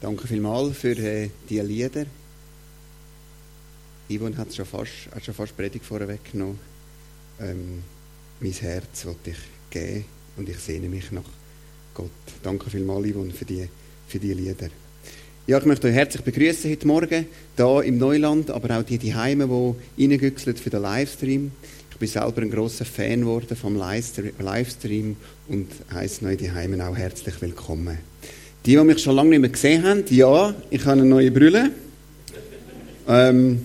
Danke vielmals für äh, die Lieder. Yvonne hat schon fast, hat schon fast Predigt vorweggenommen. Ähm, mein Herz wollte ich geben und ich sehne mich nach Gott. Danke vielmals, Yvonne, für die, für die Lieder. Ja, ich möchte euch herzlich begrüßen heute Morgen hier im Neuland, aber auch die, die Heime, die reingüchselt für den Livestream. Ich bin selber ein großer Fan geworden vom Livestream und heiße euch die Heime auch herzlich willkommen. Die, die mich schon lange nicht mehr gesehen haben, ja, ich habe eine neue Brille. Ähm,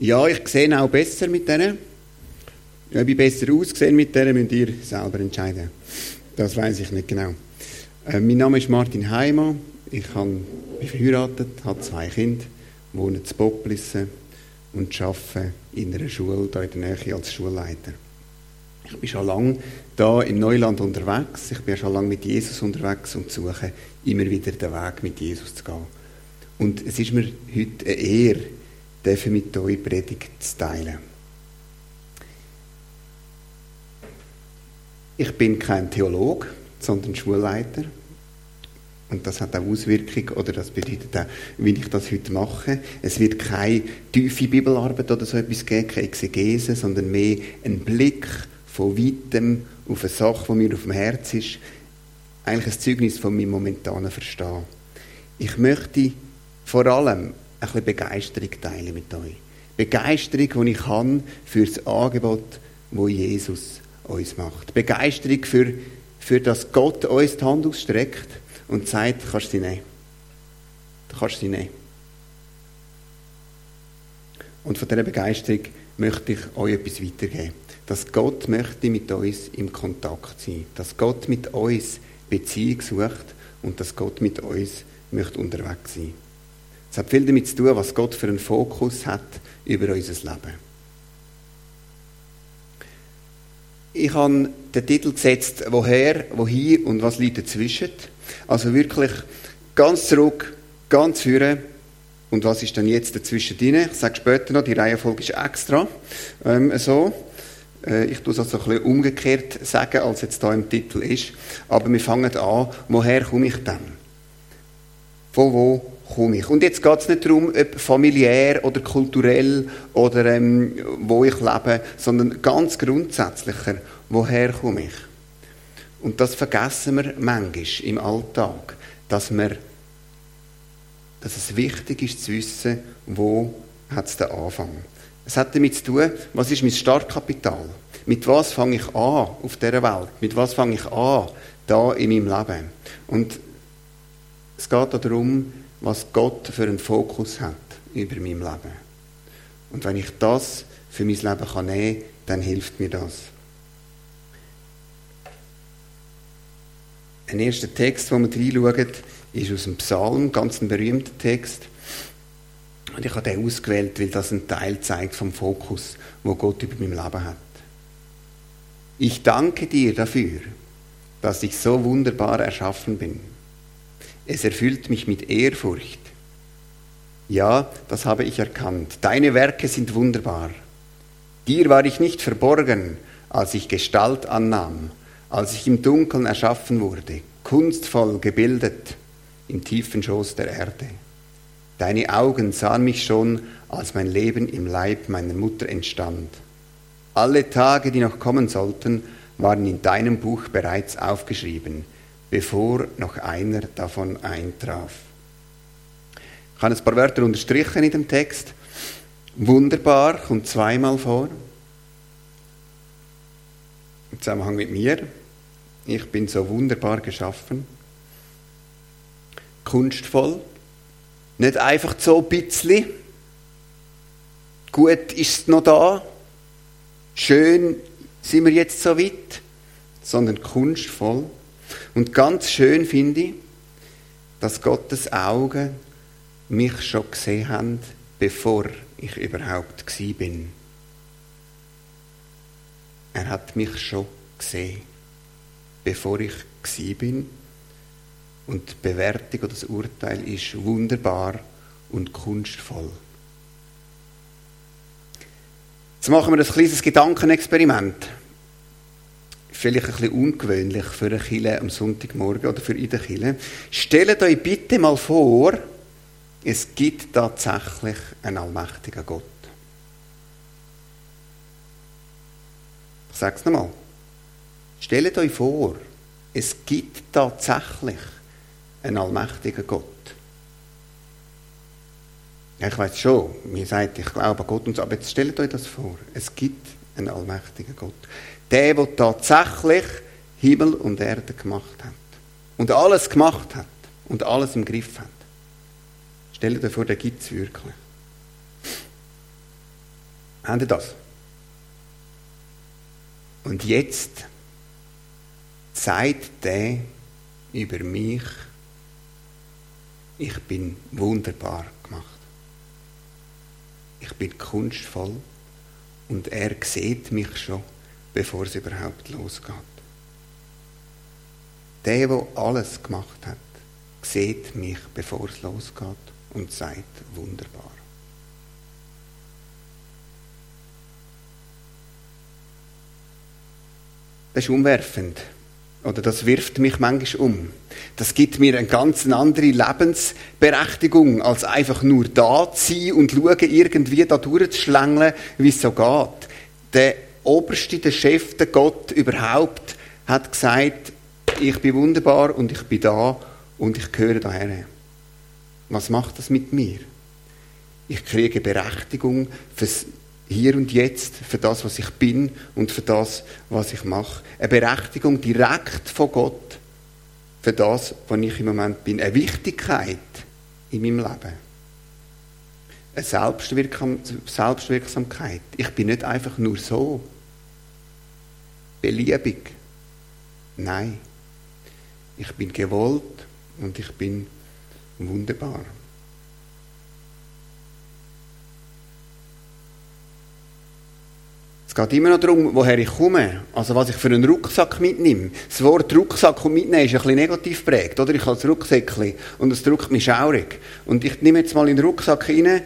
ja, ich sehe auch besser mit denen. Ob ich besser ausgesehen mit denen, müsst ihr selber entscheiden. Das weiß ich nicht genau. Äh, mein Name ist Martin Heimann. Ich bin verheiratet, habe zwei Kinder, wohne in Poplissen und arbeite in einer Schule hier in der Nähe als Schulleiter. Ich bin schon lange da im Neuland unterwegs. Ich bin schon lange mit Jesus unterwegs und suche immer wieder den Weg mit Jesus zu gehen. Und es ist mir heute eine Ehre, mit euch Predigt zu teilen. Ich bin kein Theologe, sondern Schulleiter. Und das hat auch Auswirkungen, oder das bedeutet auch, wie ich das heute mache. Es wird keine tiefe Bibelarbeit oder so etwas geben, keine Exegese, sondern mehr ein Blick von weitem auf eine Sache, die mir auf dem Herz ist, eigentlich ein Zeugnis von meinem momentanen Verstehen. Ich möchte vor allem ein bisschen Begeisterung teilen mit euch. Begeisterung, die ich habe für das Angebot, wo Jesus uns macht. Begeisterung für, für das Gott uns die Hand ausstreckt und sagt, du kannst sie nehmen. Du kannst sie nehmen. Und von dieser Begeisterung möchte ich euch etwas weitergeben dass Gott möchte mit uns im Kontakt sein, dass Gott mit uns Beziehung sucht und dass Gott mit uns möchte unterwegs sein. Es hat viel damit zu tun, was Gott für einen Fokus hat über unser Leben. Ich habe den Titel gesetzt, woher, wohin und was liegt dazwischen. Also wirklich ganz zurück, ganz führen und was ist dann jetzt dazwischen drin. Ich sage später noch, die Reihenfolge ist extra ähm, so. Äh, ich tue es also ein bisschen umgekehrt sagen, als jetzt da im Titel ist. Aber wir fangen an, woher komme ich denn? Von wo komme ich? Und jetzt geht es nicht darum, ob familiär oder kulturell oder ähm, wo ich lebe, sondern ganz grundsätzlicher, woher komme ich? Und das vergessen wir manchmal im Alltag, dass, wir, dass es wichtig ist zu wissen, wo hat es den Anfang. Es hat damit zu tun, was ist mein Startkapital? Mit was fange ich an auf dieser Welt? Mit was fange ich an da in meinem Leben? Und es geht darum, was Gott für einen Fokus hat über mein Leben. Und wenn ich das für mein Leben kann nehmen kann, dann hilft mir das. Ein erster Text, den wir reinschauen, ist aus dem Psalm, ganz ein berühmter Text. Und ich habe den ausgewählt, weil das einen Teil zeigt vom Fokus, wo Gott über mein Leben hat. Ich danke dir dafür, dass ich so wunderbar erschaffen bin. Es erfüllt mich mit Ehrfurcht. Ja, das habe ich erkannt. Deine Werke sind wunderbar. Dir war ich nicht verborgen, als ich Gestalt annahm, als ich im Dunkeln erschaffen wurde, kunstvoll gebildet im tiefen Schoß der Erde. Deine Augen sahen mich schon, als mein Leben im Leib meiner Mutter entstand. Alle Tage, die noch kommen sollten, waren in deinem Buch bereits aufgeschrieben, bevor noch einer davon eintraf. Ich habe ein paar Wörter unterstrichen in dem Text. Wunderbar kommt zweimal vor. Im Zusammenhang mit mir. Ich bin so wunderbar geschaffen. Kunstvoll nicht einfach so ein bisschen. Gut ist es noch da. Schön sind wir jetzt so weit. Sondern kunstvoll. Und ganz schön finde ich, dass Gottes Augen mich schon gesehen haben, bevor ich überhaupt gsi bin. Er hat mich schon gesehen, bevor ich gsi bin und die Bewertung oder das Urteil ist wunderbar und kunstvoll. Jetzt machen wir ein kleines Gedankenexperiment. vielleicht ein bisschen ungewöhnlich für eine Kille am Sonntagmorgen oder für in der Kille. Stellt euch bitte mal vor, es gibt tatsächlich einen allmächtigen Gott. Ich sage es nochmal. Stellt euch vor, es gibt tatsächlich einen allmächtigen Gott. Ich weiß schon, mir sagt, ich glaube an Gott und so, aber jetzt stellt euch das vor. Es gibt einen allmächtigen Gott. Der, der tatsächlich Himmel und Erde gemacht hat. Und alles gemacht hat. Und alles im Griff hat. Stellt euch vor, der gibt es wirklich. Habt ihr das? Und jetzt sagt der über mich, ich bin wunderbar gemacht. Ich bin kunstvoll und er sieht mich schon, bevor es überhaupt losgeht. Der, der alles gemacht hat, sieht mich, bevor es losgeht und sagt, wunderbar. Das ist umwerfend. Oder das wirft mich manchmal um. Das gibt mir eine ganz andere Lebensberechtigung, als einfach nur da zu sein und schauen, irgendwie da durchzuschlängeln, wie es so geht. Der Oberste, der Chef, der Gott überhaupt, hat gesagt, ich bin wunderbar und ich bin da und ich gehöre daher. Was macht das mit mir? Ich kriege Berechtigung fürs hier und jetzt für das, was ich bin und für das, was ich mache. Eine Berechtigung direkt von Gott für das, was ich im Moment bin. Eine Wichtigkeit in meinem Leben. Eine Selbstwirksam Selbstwirksamkeit. Ich bin nicht einfach nur so. Beliebig. Nein. Ich bin gewollt und ich bin wunderbar. Geht immer noch darum, woher ich komme. Also was ich für einen Rucksack mitnehme. Das Wort Rucksack und mitnehmen ist ein bisschen negativ prägt, oder? Ich habe das Rucksäckchen und es drückt mich schaurig. Und ich nehme jetzt mal in den Rucksack rein,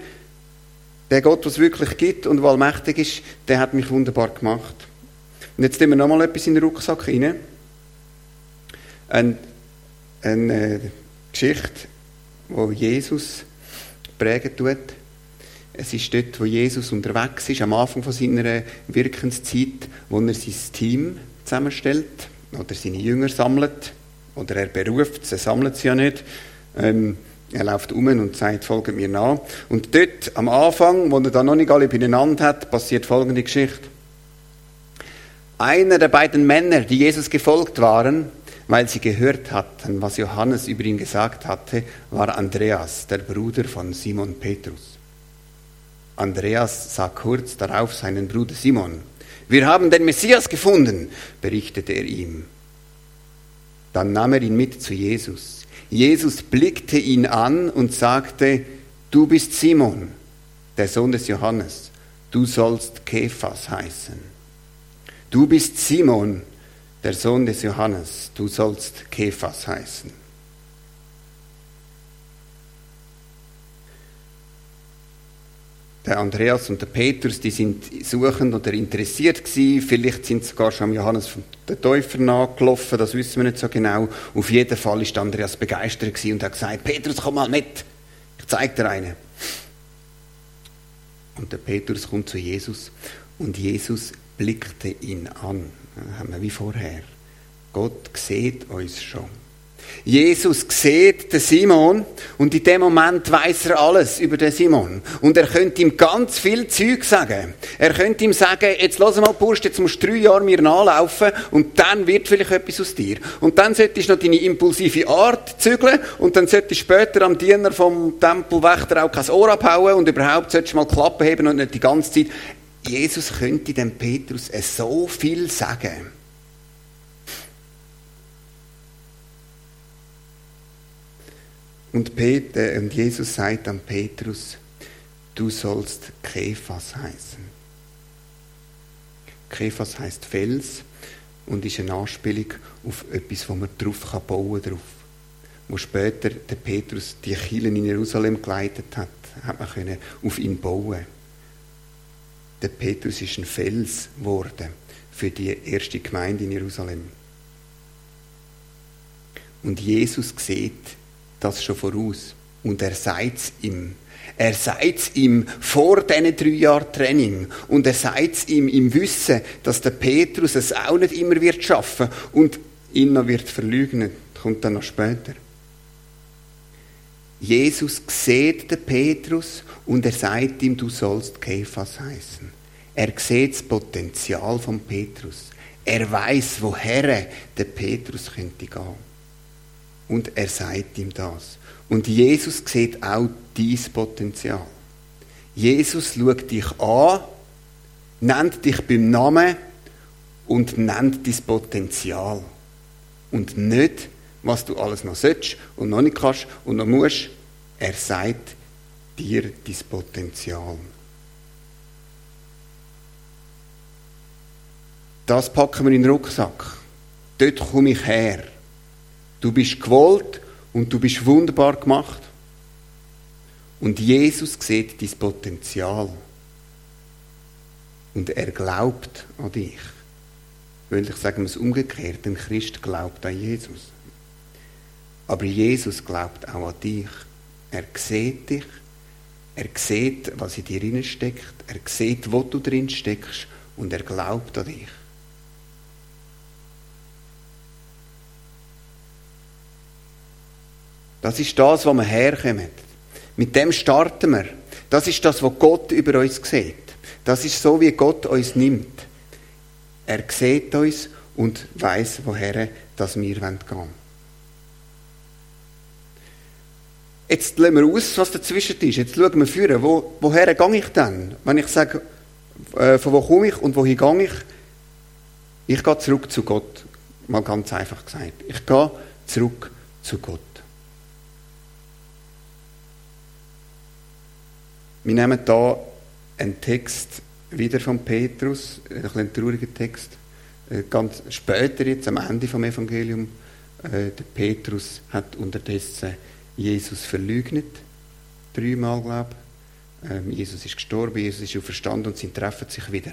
der Gott, was es wirklich gibt und der allmächtig ist, der hat mich wunderbar gemacht. Und jetzt nehmen wir nochmal etwas in den Rucksack rein. Eine, eine äh, Geschichte, die Jesus prägen tut. Es ist dort, wo Jesus unterwegs ist, am Anfang von seiner Wirkenszeit, wo er sein Team zusammenstellt oder seine Jünger sammelt oder er beruft, sie sammelt sie ja nicht. Ähm, er läuft um und sagt, folgt mir nach. Und dort am Anfang, wo er dann noch nicht alle beieinander hat, passiert folgende Geschichte. Einer der beiden Männer, die Jesus gefolgt waren, weil sie gehört hatten, was Johannes über ihn gesagt hatte, war Andreas, der Bruder von Simon Petrus. Andreas sah kurz darauf seinen Bruder Simon. Wir haben den Messias gefunden, berichtete er ihm. Dann nahm er ihn mit zu Jesus. Jesus blickte ihn an und sagte, du bist Simon, der Sohn des Johannes, du sollst Kephas heißen. Du bist Simon, der Sohn des Johannes, du sollst Kephas heißen. Der Andreas und der Petrus, die sind suchend oder interessiert gewesen. Vielleicht sind sie sogar schon am Johannes der Täufer nachgelaufen, das wissen wir nicht so genau. Auf jeden Fall ist Andreas begeistert gewesen und hat gesagt, Petrus, komm mal mit, ich zeig dir eine. Und der Petrus kommt zu Jesus und Jesus blickte ihn an. Das haben wir wie vorher. Gott sieht uns schon. Jesus sieht den Simon und in dem Moment weiß er alles über den Simon. Und er könnte ihm ganz viel Zeug sagen. Er könnte ihm sagen, jetzt lass mal Bursch, jetzt musst du drei Jahre mir nachlaufen und dann wird vielleicht etwas aus dir. Und dann solltest du noch deine impulsive Art zügeln und dann solltest du später am Diener vom Tempelwächter auch kein Ohr abhauen und überhaupt solltest du mal Klappen heben und nicht die ganze Zeit. Jesus könnte dem Petrus so viel sagen. Und, Peter, und Jesus sagt an Petrus, du sollst Kephas heißen. Kephas heißt Fels und ist eine Anspielung auf etwas, wo man drauf bauen kann. Wo später der Petrus die Kielen in Jerusalem geleitet hat, hat man können auf ihn bauen. Der Petrus ist ein Fels geworden für die erste Gemeinde in Jerusalem. Und Jesus sieht das schon voraus. Und er sagt es ihm. Er sagt es ihm vor diesen drei Jahren Training. Und er sagt es ihm im Wissen, dass der Petrus es auch nicht immer wird schaffen und ihn noch wird. Das kommt dann noch später. Jesus sieht den Petrus und er sagt ihm, du sollst Kephas heißen. Er sieht das Potenzial von Petrus. Er weiß, woher der Petrus könnte gehen. Und er sagt ihm das. Und Jesus sieht auch dein Potenzial. Jesus schaut dich an, nennt dich beim Namen und nennt dein Potenzial. Und nicht, was du alles noch sollst und noch nicht kannst und noch musst. Er sagt dir dein Potenzial. Das packen wir in den Rucksack. Dort komme ich her. Du bist gewollt und du bist wunderbar gemacht. Und Jesus sieht dein Potenzial. Und er glaubt an dich. Weil ich sage es umgekehrt, ein Christ glaubt an Jesus. Aber Jesus glaubt auch an dich. Er sieht dich. Er sieht, was in dir steckt. Er sieht, wo du drin steckst. Und er glaubt an dich. Das ist das, wo wir herkommen. Mit dem starten wir. Das ist das, was Gott über uns sieht. Das ist so, wie Gott uns nimmt. Er sieht uns und weiß, woher dass wir gehen wollen. Jetzt lassen wir aus, was dazwischen ist. Jetzt schauen wir führen. Wo, woher gehe ich dann? Wenn ich sage, äh, von wo komme ich und wohin gehe ich? Ich gehe zurück zu Gott. Mal ganz einfach gesagt. Ich gehe zurück zu Gott. Wir nehmen hier einen Text wieder von Petrus, ein, ein trauriger Text, äh, ganz später jetzt am Ende vom Evangelium. Äh, der Petrus hat unterdessen Jesus verleugnet, dreimal glaube ich. Ähm, Jesus ist gestorben, Jesus ist auferstanden und sie treffen sich wieder.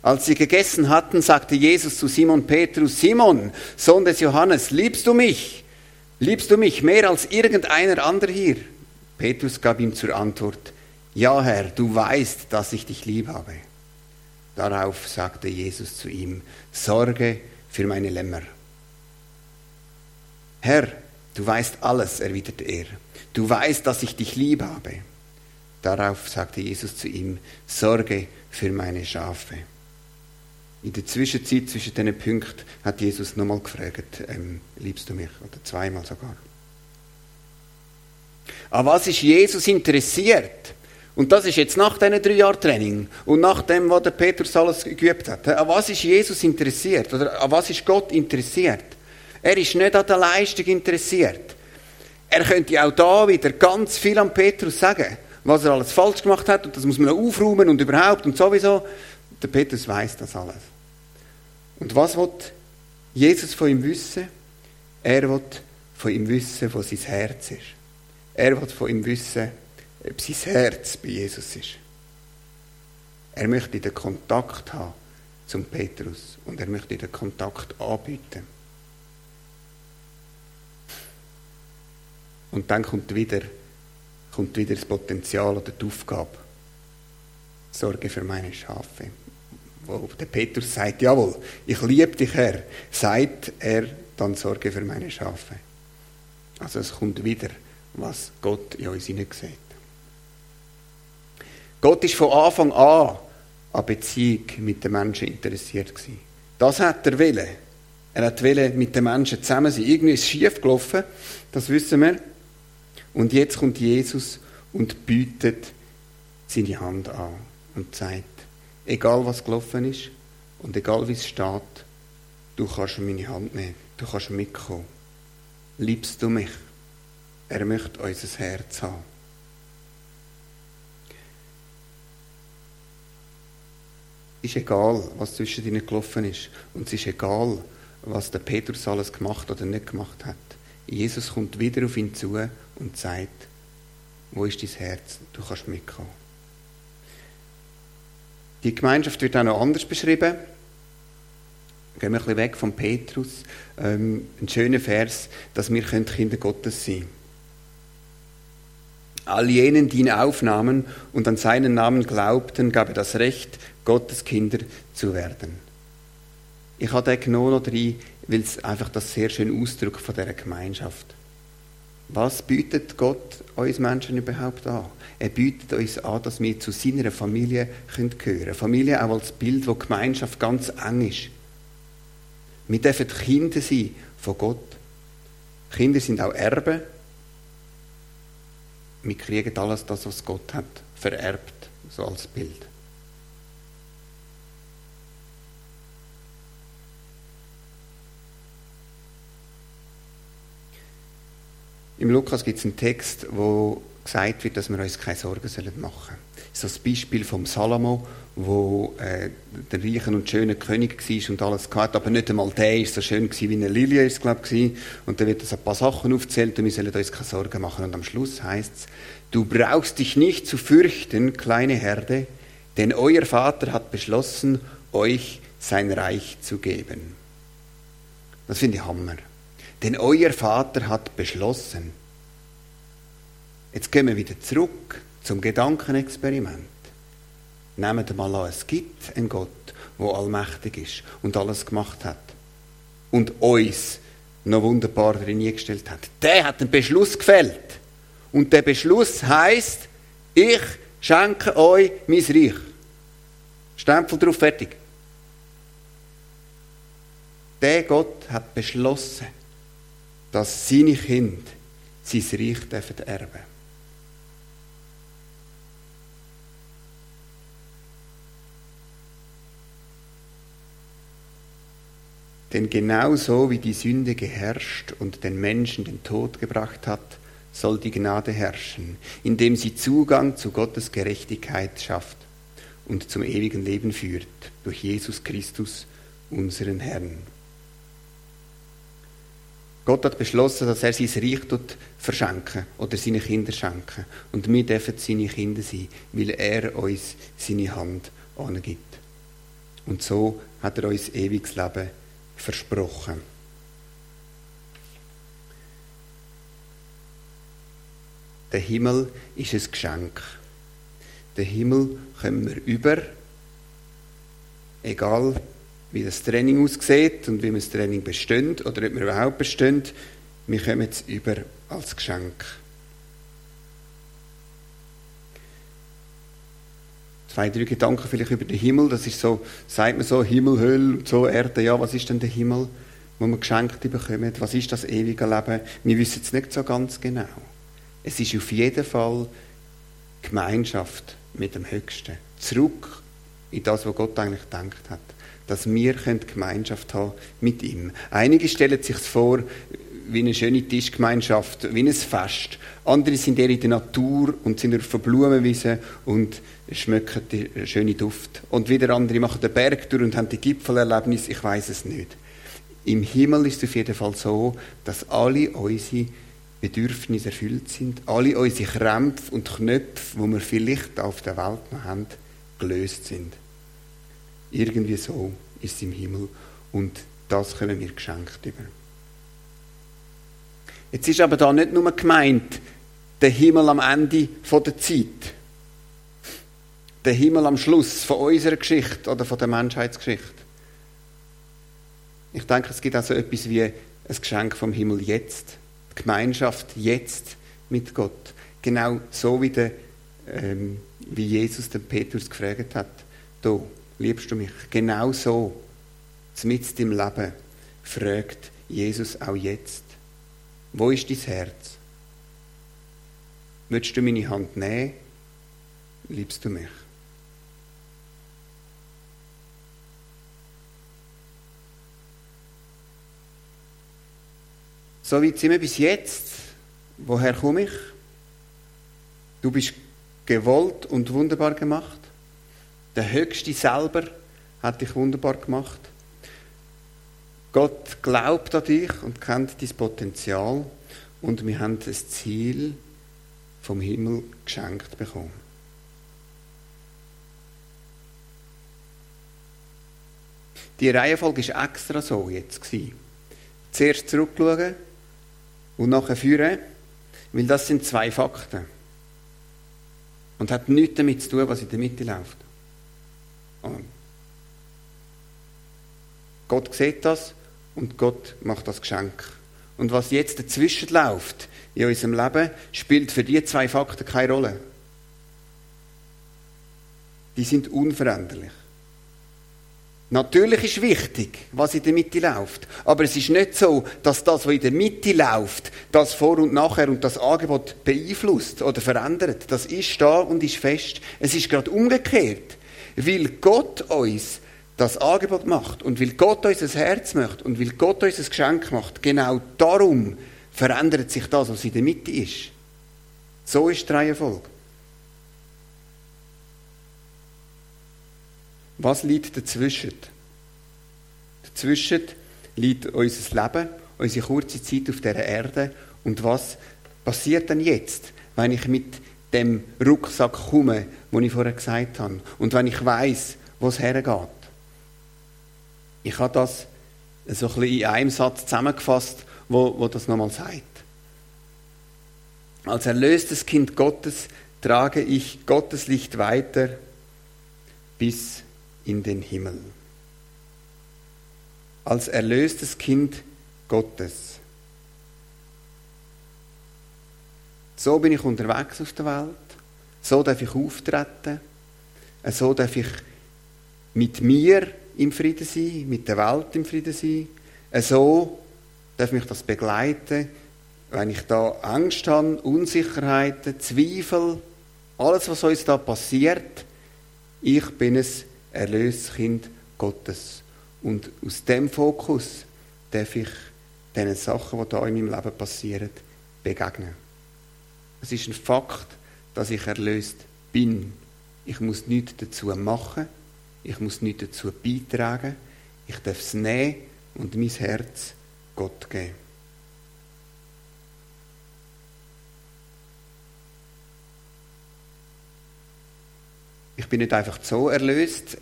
Als sie gegessen hatten, sagte Jesus zu Simon Petrus, Simon, Sohn des Johannes, liebst du mich? Liebst du mich mehr als irgendeiner andere hier? Petrus gab ihm zur Antwort, ja Herr, du weißt, dass ich dich lieb habe. Darauf sagte Jesus zu ihm, Sorge für meine Lämmer. Herr, du weißt alles, erwiderte er. Du weißt, dass ich dich lieb habe. Darauf sagte Jesus zu ihm, Sorge für meine Schafe. In der Zwischenzeit zwischen diesen Punkten hat Jesus nochmal gefragt, ähm, liebst du mich? Oder zweimal sogar. An was ist Jesus interessiert? Und das ist jetzt nach diesen drei Jahren Training und nach dem, was der Petrus alles geübt hat. An was ist Jesus interessiert? Oder an was ist Gott interessiert? Er ist nicht an der Leistung interessiert. Er könnte auch da wieder ganz viel an Petrus sagen, was er alles falsch gemacht hat und das muss man aufräumen und überhaupt und sowieso. Der Petrus weiß das alles. Und was wird Jesus von ihm wissen? Er wird von ihm wissen, wo sein Herz ist. Er wird von ihm wissen, ob sein Herz bei Jesus ist. Er möchte den Kontakt haben zum Petrus und er möchte den Kontakt anbieten. Und dann kommt wieder, kommt wieder das Potenzial oder die Aufgabe. Sorge für meine Schafe. Wo der Petrus sagt, jawohl, ich liebe dich, Herr, sagt er, dann sorge für meine Schafe. Also es kommt wieder was Gott in uns hineinsieht. Gott ist von Anfang an an Beziehung mit den Menschen interessiert gewesen. Das hat er wollen. Er hat wollen mit den Menschen zusammen sein. Irgendwie ist es schief gelaufen, das wissen wir. Und jetzt kommt Jesus und bietet seine Hand an und sagt, egal was gelaufen ist und egal wie es steht, du kannst meine Hand nehmen, du kannst mitkommen. Liebst du mich? Er möchte unser Herz haben. ist egal, was zwischen ihnen gelaufen ist. Und es ist egal, was der Petrus alles gemacht oder nicht gemacht hat. Jesus kommt wieder auf ihn zu und sagt, wo ist dein Herz? Du kannst mitkommen. Die Gemeinschaft wird auch noch anders beschrieben. Gehen wir ein bisschen weg von Petrus. Ähm, ein schöner Vers, dass wir Kinder Gottes sein können. All jenen, die ihn aufnahmen und an seinen Namen glaubten, gab er das Recht, Gottes Kinder zu werden. Ich habe den genommen noch rein, weil es einfach das sehr schön ausdrückt von dieser Gemeinschaft. Was bietet Gott uns Menschen überhaupt an? Er bietet uns an, dass wir zu seiner Familie gehören können. Familie auch als Bild, wo Gemeinschaft ganz eng ist. Wir dürfen Kinder sein von Gott. Kinder sind auch Erben wir kriegen alles das, was Gott hat, vererbt, so als Bild. Im Lukas gibt es einen Text, wo gesagt wird, dass wir uns keine Sorgen machen sollen. Das ist das Beispiel vom Salomo, wo äh, der reichen und schöne König war und alles gehabt, aber nicht einmal der ist so schön gewesen, wie eine Lilie ist, glaube. Und da wird es ein paar Sachen aufzählt und wir sollen uns keine Sorgen machen. Und am Schluss heißt es, du brauchst dich nicht zu fürchten, kleine Herde, denn euer Vater hat beschlossen, euch sein Reich zu geben. Das finde ich Hammer. Denn euer Vater hat beschlossen. Jetzt gehen wir wieder zurück zum Gedankenexperiment. Nehmt mal an, es gibt einen Gott, der allmächtig ist und alles gemacht hat. Und uns noch wunderbar drin gestellt hat. Der hat einen Beschluss gefällt. Und der Beschluss heißt, ich schenke euch mein Reich. Stempel drauf, fertig. Der Gott hat beschlossen, dass seine Kinder sein Reich erben dürfen. Denn genauso wie die Sünde geherrscht und den Menschen den Tod gebracht hat, soll die Gnade herrschen, indem sie Zugang zu Gottes Gerechtigkeit schafft und zum ewigen Leben führt durch Jesus Christus, unseren Herrn. Gott hat beschlossen, dass er sein Reich verschenken oder seine Kinder schenken. Und wir dürfen seine Kinder sein, weil er uns seine Hand angibt. Und so hat er uns ewiges Leben versprochen. Der Himmel ist ein Geschenk. Den Himmel können wir über, egal wie das Training aussieht und wie wir das Training bestimmt oder ob wir überhaupt bestimmt, wir kommen es über als Geschenk. Zwei, drei Gedanken vielleicht über den Himmel. Das ist so, sagt man so, Himmel, Hölle, so Erde. Ja, was ist denn der Himmel, wo man geschenkt bekommt? Was ist das ewige Leben? Wir wissen es nicht so ganz genau. Es ist auf jeden Fall Gemeinschaft mit dem Höchsten. Zurück in das, was Gott eigentlich gedacht hat. Dass wir Gemeinschaft haben mit ihm. Einige stellen sich vor, wie eine schöne Tischgemeinschaft, wie ein Fest. Andere sind eher in der Natur und sind auf der Blumenwiese und schmecken den schönen Duft. Und wieder andere machen den Berg durch und haben die Gipfelerlebnis, ich weiß es nicht. Im Himmel ist es auf jeden Fall so, dass alle unsere Bedürfnisse erfüllt sind, alle unsere Krämpfe und Knöpfe, die wir vielleicht auf der Welt noch haben, gelöst sind. Irgendwie so ist es im Himmel und das können wir geschenkt über. Jetzt ist aber da nicht nur gemeint, der Himmel am Ende der Zeit. Der Himmel am Schluss von unserer Geschichte oder von der Menschheitsgeschichte. Ich denke, es gibt also etwas wie ein Geschenk vom Himmel jetzt. Die Gemeinschaft jetzt mit Gott. Genau so wie, der, ähm, wie Jesus den Petrus gefragt hat. Du, liebst du mich? Genau so, mit im Leben, fragt Jesus auch jetzt. Wo ist dein Herz? Willst du meine Hand nehmen? Liebst du mich? So weit sind wir bis jetzt. Woher komme ich? Du bist gewollt und wunderbar gemacht. Der Höchste selber hat dich wunderbar gemacht. Gott glaubt an dich und kennt dein Potenzial und wir haben das Ziel vom Himmel geschenkt bekommen. Die Reihenfolge ist extra so jetzt. Zuerst zurückschauen und nachher führen, weil das sind zwei Fakten. Und hat nichts damit zu tun, was in der Mitte läuft. Amen. Gott sieht das und Gott macht das Geschenk. Und was jetzt dazwischen läuft in unserem Leben, spielt für die zwei Fakten keine Rolle. Die sind unveränderlich. Natürlich ist wichtig, was in der Mitte läuft. Aber es ist nicht so, dass das, was in der Mitte läuft, das Vor und Nachher und das Angebot beeinflusst oder verändert. Das ist da und ist fest. Es ist gerade umgekehrt. Weil Gott uns das Angebot macht und weil Gott uns ein Herz macht und weil Gott uns ein Geschenk macht, genau darum verändert sich das, was in der Mitte ist. So ist die Reihenfolge. Was liegt dazwischen? Dazwischen liegt unser Leben, unsere kurze Zeit auf dieser Erde. Und was passiert dann jetzt, wenn ich mit dem Rucksack komme, den ich vorher gesagt habe, und wenn ich weiß, wo es hergeht? Ich habe das so ein in einem Satz zusammengefasst, wo, wo das nochmal sagt. Als erlöstes Kind Gottes trage ich Gottes Licht weiter bis in den Himmel. Als erlöstes Kind Gottes. So bin ich unterwegs auf der Welt. So darf ich auftreten. So darf ich mit mir im Frieden sein, mit der Welt im Frieden sein. So darf mich das begleiten, wenn ich da Angst habe, Unsicherheiten, Zweifel, alles, was uns da passiert. Ich bin es erlöstes Kind Gottes. Und aus dem Fokus darf ich diesen Sachen, die da in meinem Leben passieren, begegnen. Es ist ein Fakt, dass ich erlöst bin. Ich muss nichts dazu machen. Ich muss nichts dazu beitragen. Ich darf es nehmen und mein Herz Gott geben. Ich bin nicht einfach so erlöst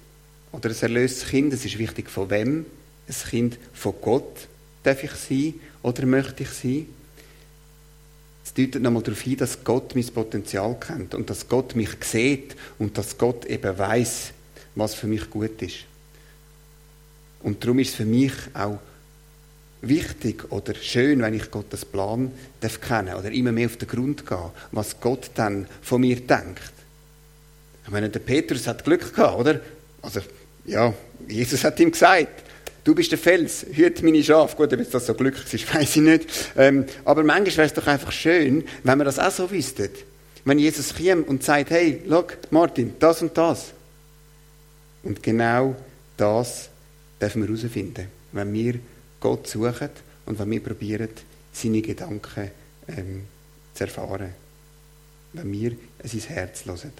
oder ein erlöstes Kind. Es ist wichtig, von wem. Ein Kind von Gott darf ich sein oder möchte ich sein. Es deutet nochmal darauf hin, dass Gott mein Potenzial kennt und dass Gott mich sieht und dass Gott eben weiß, was für mich gut ist. Und darum ist es für mich auch wichtig oder schön, wenn ich Gottes Plan darf kennen oder immer mehr auf den Grund gehen, was Gott dann von mir denkt. Ich meine, der Petrus hat Glück gehabt, oder? Also, ja, Jesus hat ihm gesagt, du bist der Fels, hüte meine Schafe. Gut, ob jetzt das so glücklich ist, weiß ich nicht. Ähm, aber manchmal wäre es doch einfach schön, wenn wir das auch so wüssten. Wenn Jesus käme und sagt, hey, look, Martin, das und das. Und genau das dürfen wir herausfinden, wenn wir Gott suchen und wenn wir probieren, seine Gedanken ähm, zu erfahren. Wenn wir sein Herz hören.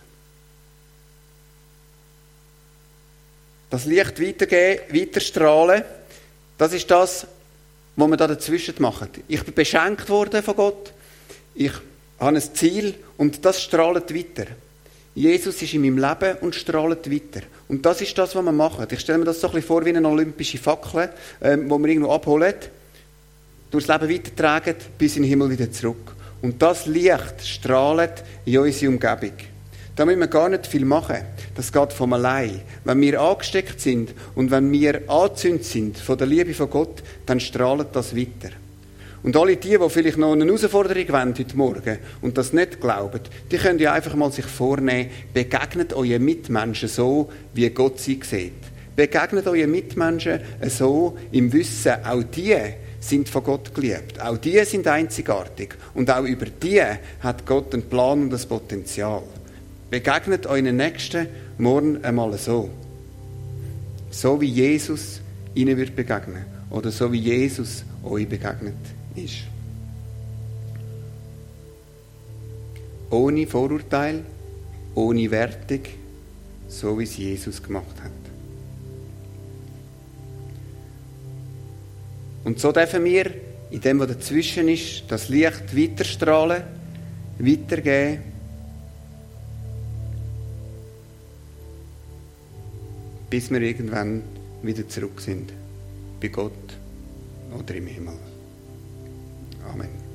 das Licht weitergeben, weiterstrahlen, das ist das, was wir da dazwischen machen. Ich bin beschenkt worden von Gott, ich habe ein Ziel und das strahlt weiter. Jesus ist in meinem Leben und strahlt weiter. Und das ist das, was wir machen. Ich stelle mir das so ein bisschen vor wie eine olympische Fackel, ähm, wo wir irgendwo abholen, durchs Leben weitertragen, bis in den Himmel wieder zurück. Und das Licht strahlt in unsere Umgebung. Da müssen wir gar nicht viel machen. Das geht von allein. Wenn wir angesteckt sind und wenn wir angezündet sind von der Liebe von Gott, dann strahlt das weiter. Und alle die, die vielleicht noch eine Herausforderung wollen heute Morgen und das nicht glauben, die können ja einfach mal sich vornehmen, begegnet euren Mitmenschen so, wie Gott sie sieht. Begegnet euren Mitmenschen so im Wissen, auch die sind von Gott geliebt. Auch die sind einzigartig. Und auch über die hat Gott einen Plan und das Potenzial. Begegnet euren Nächsten morgen einmal so. So wie Jesus ihnen wird begegnen. Oder so wie Jesus euch begegnet ist. Ohne Vorurteil, ohne Wertung, so wie es Jesus gemacht hat. Und so dürfen wir in dem, was dazwischen ist, das Licht weiterstrahlen, weitergeben bis wir irgendwann wieder zurück sind bei Gott oder im Himmel. Amen.